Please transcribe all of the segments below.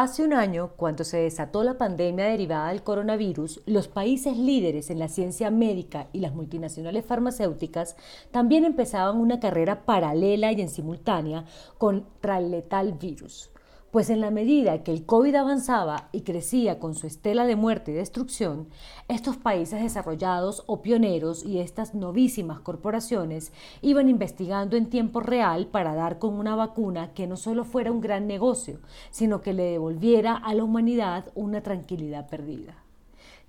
Hace un año, cuando se desató la pandemia derivada del coronavirus, los países líderes en la ciencia médica y las multinacionales farmacéuticas también empezaban una carrera paralela y en simultánea contra el letal virus pues en la medida que el COVID avanzaba y crecía con su estela de muerte y destrucción, estos países desarrollados o pioneros y estas novísimas corporaciones iban investigando en tiempo real para dar con una vacuna que no solo fuera un gran negocio, sino que le devolviera a la humanidad una tranquilidad perdida.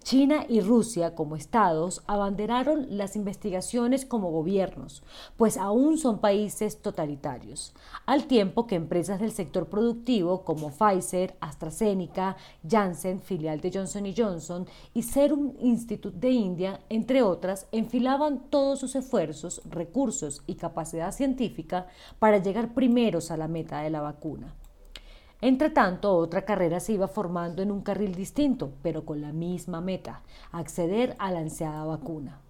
China y Rusia como estados abanderaron las investigaciones como gobiernos, pues aún son países totalitarios, al tiempo que empresas del sector productivo como Pfizer, AstraZeneca, Janssen, filial de Johnson Johnson, y Serum Institute de India, entre otras, enfilaban todos sus esfuerzos, recursos y capacidad científica para llegar primeros a la meta de la vacuna. Entre tanto, otra carrera se iba formando en un carril distinto, pero con la misma meta, acceder a la ansiada vacuna.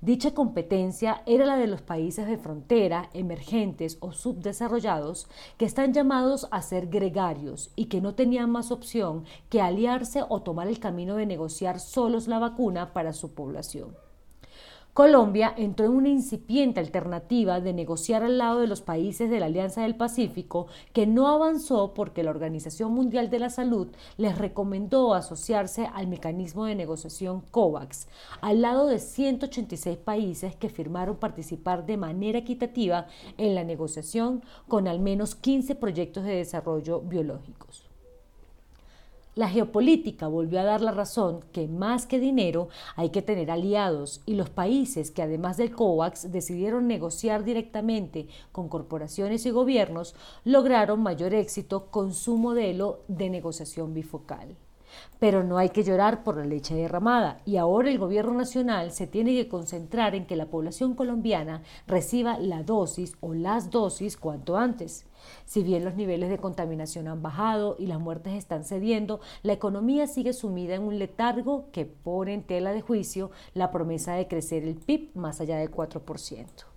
Dicha competencia era la de los países de frontera, emergentes o subdesarrollados, que están llamados a ser gregarios y que no tenían más opción que aliarse o tomar el camino de negociar solos la vacuna para su población. Colombia entró en una incipiente alternativa de negociar al lado de los países de la Alianza del Pacífico que no avanzó porque la Organización Mundial de la Salud les recomendó asociarse al mecanismo de negociación COVAX, al lado de 186 países que firmaron participar de manera equitativa en la negociación con al menos 15 proyectos de desarrollo biológicos. La geopolítica volvió a dar la razón que más que dinero hay que tener aliados y los países que además del COVAX decidieron negociar directamente con corporaciones y gobiernos lograron mayor éxito con su modelo de negociación bifocal. Pero no hay que llorar por la leche derramada y ahora el gobierno nacional se tiene que concentrar en que la población colombiana reciba la dosis o las dosis cuanto antes. Si bien los niveles de contaminación han bajado y las muertes están cediendo, la economía sigue sumida en un letargo que pone en tela de juicio la promesa de crecer el PIB más allá del 4%.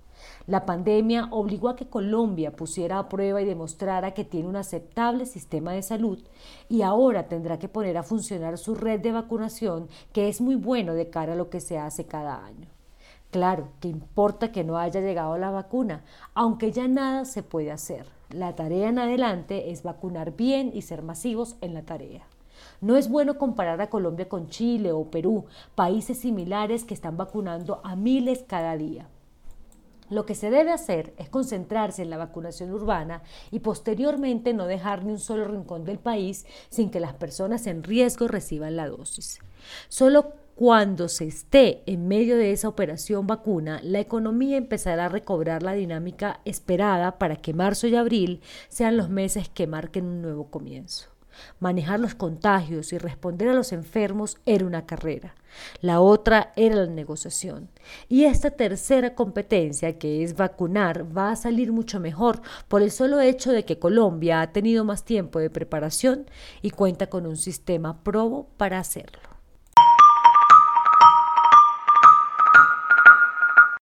La pandemia obligó a que Colombia pusiera a prueba y demostrara que tiene un aceptable sistema de salud y ahora tendrá que poner a funcionar su red de vacunación que es muy bueno de cara a lo que se hace cada año. Claro, que importa que no haya llegado la vacuna, aunque ya nada se puede hacer. La tarea en adelante es vacunar bien y ser masivos en la tarea. No es bueno comparar a Colombia con Chile o Perú, países similares que están vacunando a miles cada día. Lo que se debe hacer es concentrarse en la vacunación urbana y posteriormente no dejar ni un solo rincón del país sin que las personas en riesgo reciban la dosis. Solo cuando se esté en medio de esa operación vacuna, la economía empezará a recobrar la dinámica esperada para que marzo y abril sean los meses que marquen un nuevo comienzo. Manejar los contagios y responder a los enfermos era una carrera. La otra era la negociación. Y esta tercera competencia, que es vacunar, va a salir mucho mejor por el solo hecho de que Colombia ha tenido más tiempo de preparación y cuenta con un sistema probo para hacerlo.